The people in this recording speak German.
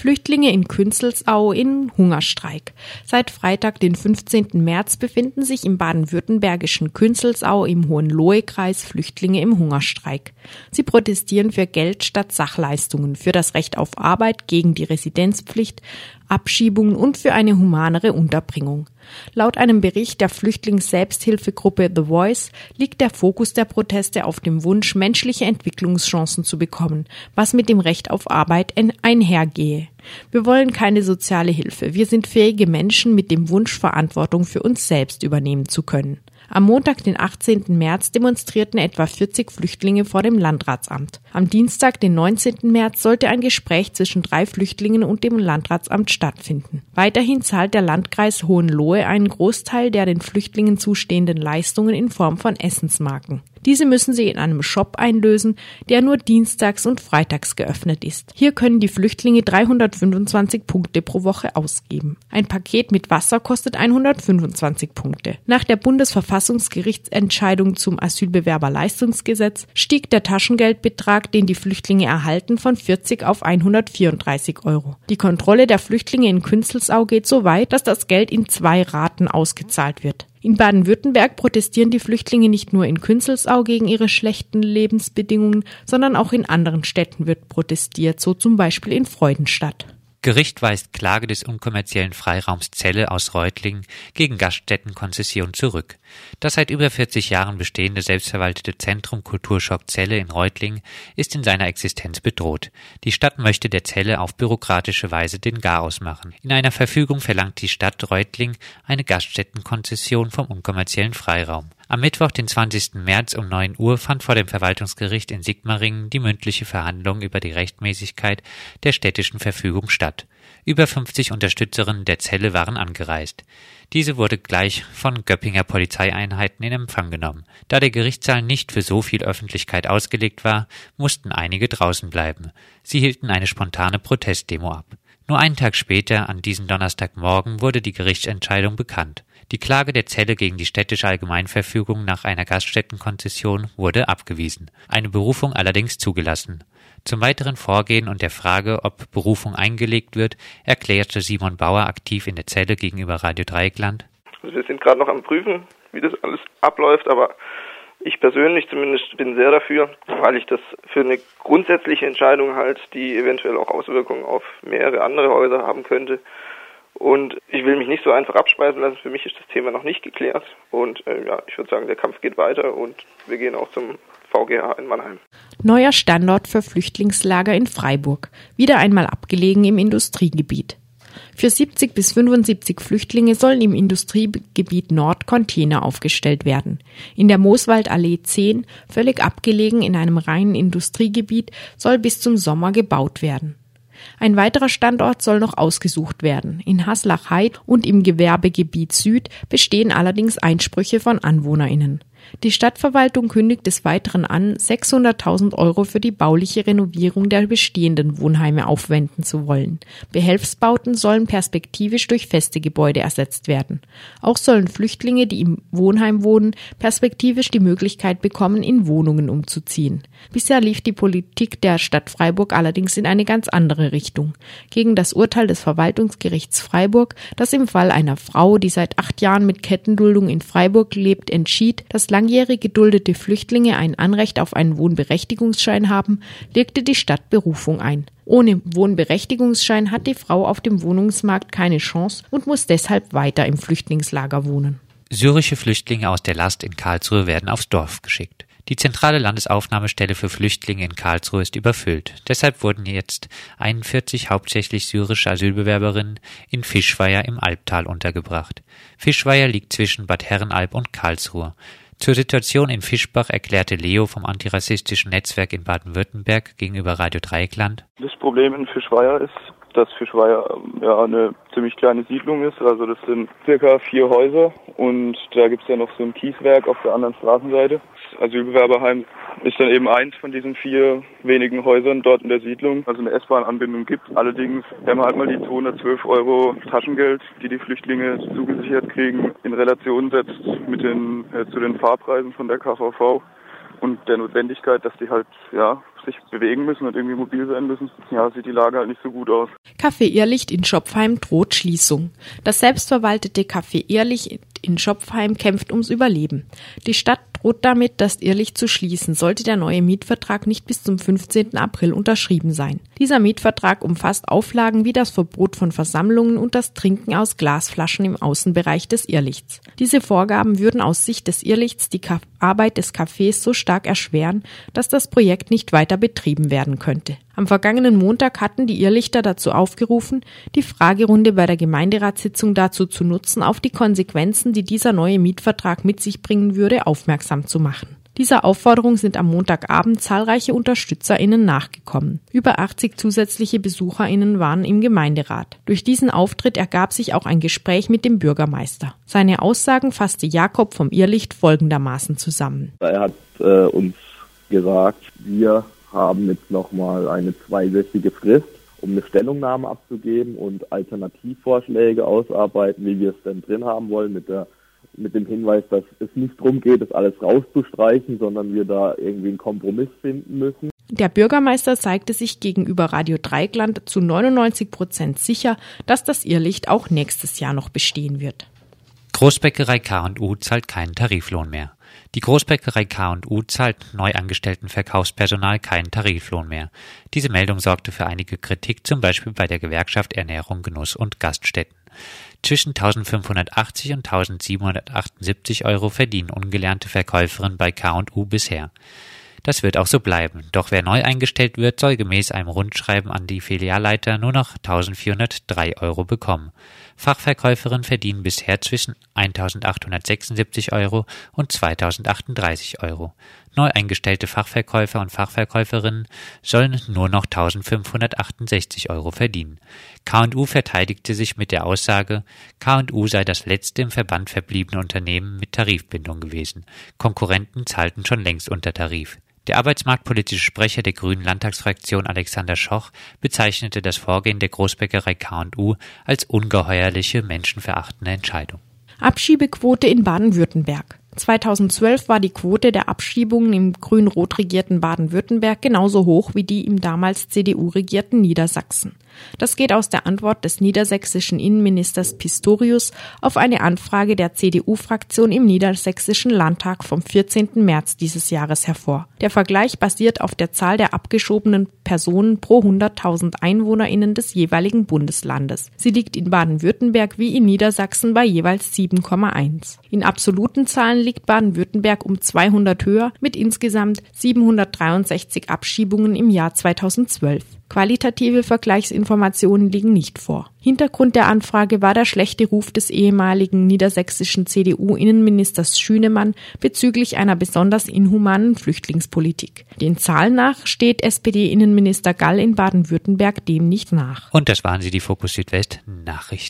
Flüchtlinge in Künzelsau in Hungerstreik. Seit Freitag, den 15. März, befinden sich im baden-württembergischen Künzelsau im Hohenlohe-Kreis Flüchtlinge im Hungerstreik. Sie protestieren für Geld statt Sachleistungen, für das Recht auf Arbeit, gegen die Residenzpflicht, Abschiebungen und für eine humanere Unterbringung. Laut einem Bericht der Flüchtlings-Selbsthilfegruppe The Voice liegt der Fokus der Proteste auf dem Wunsch, menschliche Entwicklungschancen zu bekommen, was mit dem Recht auf Arbeit einhergehe. Wir wollen keine soziale Hilfe. Wir sind fähige Menschen mit dem Wunsch, Verantwortung für uns selbst übernehmen zu können. Am Montag, den 18. März, demonstrierten etwa 40 Flüchtlinge vor dem Landratsamt. Am Dienstag, den 19. März, sollte ein Gespräch zwischen drei Flüchtlingen und dem Landratsamt stattfinden. Weiterhin zahlt der Landkreis Hohenlohe einen Großteil der den Flüchtlingen zustehenden Leistungen in Form von Essensmarken. Diese müssen sie in einem Shop einlösen, der nur dienstags und freitags geöffnet ist. Hier können die Flüchtlinge 325 Punkte pro Woche ausgeben. Ein Paket mit Wasser kostet 125 Punkte. Nach der Bundesverfassungsgerichtsentscheidung zum Asylbewerberleistungsgesetz stieg der Taschengeldbetrag, den die Flüchtlinge erhalten, von 40 auf 134 Euro. Die Kontrolle der Flüchtlinge in Künzelsau geht so weit, dass das Geld in zwei Raten ausgezahlt wird. In Baden-Württemberg protestieren die Flüchtlinge nicht nur in Künzelsau gegen ihre schlechten Lebensbedingungen, sondern auch in anderen Städten wird protestiert, so zum Beispiel in Freudenstadt. Gericht weist Klage des unkommerziellen Freiraums Zelle aus Reutlingen gegen Gaststättenkonzession zurück. Das seit über 40 Jahren bestehende selbstverwaltete Zentrum Kulturschock Zelle in Reutlingen ist in seiner Existenz bedroht. Die Stadt möchte der Zelle auf bürokratische Weise den Garaus machen. In einer Verfügung verlangt die Stadt Reutling eine Gaststättenkonzession vom unkommerziellen Freiraum. Am Mittwoch, den 20. März um 9 Uhr fand vor dem Verwaltungsgericht in Sigmaringen die mündliche Verhandlung über die Rechtmäßigkeit der städtischen Verfügung statt. Über 50 Unterstützerinnen der Zelle waren angereist. Diese wurde gleich von Göppinger Polizeieinheiten in Empfang genommen. Da der Gerichtssaal nicht für so viel Öffentlichkeit ausgelegt war, mussten einige draußen bleiben. Sie hielten eine spontane Protestdemo ab. Nur einen Tag später, an diesem Donnerstagmorgen, wurde die Gerichtsentscheidung bekannt. Die Klage der Zelle gegen die städtische Allgemeinverfügung nach einer Gaststättenkonzession wurde abgewiesen, eine Berufung allerdings zugelassen. Zum weiteren Vorgehen und der Frage, ob Berufung eingelegt wird, erklärte Simon Bauer aktiv in der Zelle gegenüber Radio Dreieckland. Also wir sind gerade noch am Prüfen, wie das alles abläuft, aber ich persönlich zumindest bin sehr dafür, weil ich das für eine grundsätzliche Entscheidung halt, die eventuell auch Auswirkungen auf mehrere andere Häuser haben könnte, und ich will mich nicht so einfach abspeisen lassen. Für mich ist das Thema noch nicht geklärt. Und äh, ja, ich würde sagen, der Kampf geht weiter und wir gehen auch zum VGH in Mannheim. Neuer Standort für Flüchtlingslager in Freiburg. Wieder einmal abgelegen im Industriegebiet. Für 70 bis 75 Flüchtlinge sollen im Industriegebiet Nord Container aufgestellt werden. In der Mooswaldallee 10, völlig abgelegen in einem reinen Industriegebiet, soll bis zum Sommer gebaut werden. Ein weiterer Standort soll noch ausgesucht werden. In Haslach-Heid und im Gewerbegebiet Süd bestehen allerdings Einsprüche von AnwohnerInnen. Die Stadtverwaltung kündigt des Weiteren an, 600.000 Euro für die bauliche Renovierung der bestehenden Wohnheime aufwenden zu wollen. Behelfsbauten sollen perspektivisch durch feste Gebäude ersetzt werden. Auch sollen Flüchtlinge, die im Wohnheim wohnen, perspektivisch die Möglichkeit bekommen, in Wohnungen umzuziehen. Bisher lief die Politik der Stadt Freiburg allerdings in eine ganz andere Richtung. Gegen das Urteil des Verwaltungsgerichts Freiburg, das im Fall einer Frau, die seit acht Jahren mit Kettenduldung in Freiburg lebt, entschied, dass langjährig geduldete Flüchtlinge ein Anrecht auf einen Wohnberechtigungsschein haben, legte die Stadt Berufung ein. Ohne Wohnberechtigungsschein hat die Frau auf dem Wohnungsmarkt keine Chance und muss deshalb weiter im Flüchtlingslager wohnen. Syrische Flüchtlinge aus der Last in Karlsruhe werden aufs Dorf geschickt. Die zentrale Landesaufnahmestelle für Flüchtlinge in Karlsruhe ist überfüllt. Deshalb wurden jetzt 41 hauptsächlich syrische Asylbewerberinnen in Fischweier im Albtal untergebracht. Fischweier liegt zwischen Bad Herrenalb und Karlsruhe. Zur Situation in Fischbach erklärte Leo vom antirassistischen Netzwerk in Baden-Württemberg gegenüber Radio Dreieckland. Das Problem in Fischweier ist, dass Fischweier ja eine ziemlich kleine Siedlung ist. Also das sind circa vier Häuser und da gibt es ja noch so ein Kieswerk auf der anderen Straßenseite. Das Asylbewerberheim ist dann eben eins von diesen vier wenigen Häusern dort in der Siedlung, also eine S-Bahn-Anbindung gibt. Allerdings, wenn man halt mal die 212 Euro Taschengeld, die die Flüchtlinge zugesichert kriegen, in Relation setzt mit den, äh, zu den Fahrpreisen von der KVV, und der Notwendigkeit, dass die halt ja sich bewegen müssen und irgendwie mobil sein müssen, ja, sieht die Lage halt nicht so gut aus. Café Irrlicht in Schopfheim droht Schließung. Das selbstverwaltete Café Irrlicht in Schopfheim kämpft ums Überleben. Die Stadt droht damit, das Irrlicht zu schließen, sollte der neue Mietvertrag nicht bis zum 15. April unterschrieben sein. Dieser Mietvertrag umfasst Auflagen wie das Verbot von Versammlungen und das Trinken aus Glasflaschen im Außenbereich des Irrlichts. Diese Vorgaben würden aus Sicht des Irrlichts die Arbeit des Cafés so stark erschweren, dass das Projekt nicht weiter betrieben werden könnte. Am vergangenen Montag hatten die Irrlichter dazu aufgerufen, die Fragerunde bei der Gemeinderatssitzung dazu zu nutzen, auf die Konsequenzen, die dieser neue Mietvertrag mit sich bringen würde, aufmerksam zu machen. Dieser Aufforderung sind am Montagabend zahlreiche UnterstützerInnen nachgekommen. Über 80 zusätzliche BesucherInnen waren im Gemeinderat. Durch diesen Auftritt ergab sich auch ein Gespräch mit dem Bürgermeister. Seine Aussagen fasste Jakob vom Irrlicht folgendermaßen zusammen. Er hat äh, uns gesagt, wir haben jetzt nochmal eine zweiwöchige Frist, um eine Stellungnahme abzugeben und Alternativvorschläge ausarbeiten, wie wir es denn drin haben wollen, mit der mit dem Hinweis, dass es nicht darum geht, das alles rauszustreichen, sondern wir da irgendwie einen Kompromiss finden müssen. Der Bürgermeister zeigte sich gegenüber Radio Dreigland zu 99 Prozent sicher, dass das Irrlicht auch nächstes Jahr noch bestehen wird. Großbäckerei K&U zahlt keinen Tariflohn mehr. Die Großbäckerei K&U zahlt neu angestellten Verkaufspersonal keinen Tariflohn mehr. Diese Meldung sorgte für einige Kritik, zum Beispiel bei der Gewerkschaft Ernährung, Genuss und Gaststätten. Zwischen 1580 und 1778 Euro verdienen ungelernte Verkäuferinnen bei K&U bisher. Das wird auch so bleiben. Doch wer neu eingestellt wird, soll gemäß einem Rundschreiben an die Filialleiter nur noch 1403 Euro bekommen. Fachverkäuferinnen verdienen bisher zwischen 1876 Euro und 2038 Euro. Neu eingestellte Fachverkäufer und Fachverkäuferinnen sollen nur noch 1568 Euro verdienen. K&U verteidigte sich mit der Aussage, K&U sei das letzte im Verband verbliebene Unternehmen mit Tarifbindung gewesen. Konkurrenten zahlten schon längst unter Tarif. Der arbeitsmarktpolitische Sprecher der Grünen Landtagsfraktion Alexander Schoch bezeichnete das Vorgehen der Großbäckerei K&U als ungeheuerliche, menschenverachtende Entscheidung. Abschiebequote in Baden-Württemberg. 2012 war die Quote der Abschiebungen im grün-rot regierten Baden-Württemberg genauso hoch wie die im damals CDU regierten Niedersachsen. Das geht aus der Antwort des niedersächsischen Innenministers Pistorius auf eine Anfrage der CDU-Fraktion im niedersächsischen Landtag vom 14. März dieses Jahres hervor. Der Vergleich basiert auf der Zahl der abgeschobenen Personen pro 100.000 EinwohnerInnen des jeweiligen Bundeslandes. Sie liegt in Baden-Württemberg wie in Niedersachsen bei jeweils 7,1. In absoluten Zahlen liegt Baden-Württemberg um 200 höher mit insgesamt 763 Abschiebungen im Jahr 2012. Qualitative Vergleichsinformationen liegen nicht vor. Hintergrund der Anfrage war der schlechte Ruf des ehemaligen niedersächsischen CDU-Innenministers Schünemann bezüglich einer besonders inhumanen Flüchtlingspolitik. Den Zahlen nach steht SPD-Innenminister Gall in Baden-Württemberg dem nicht nach. Und das waren sie, die Fokus Südwest Nachrichten.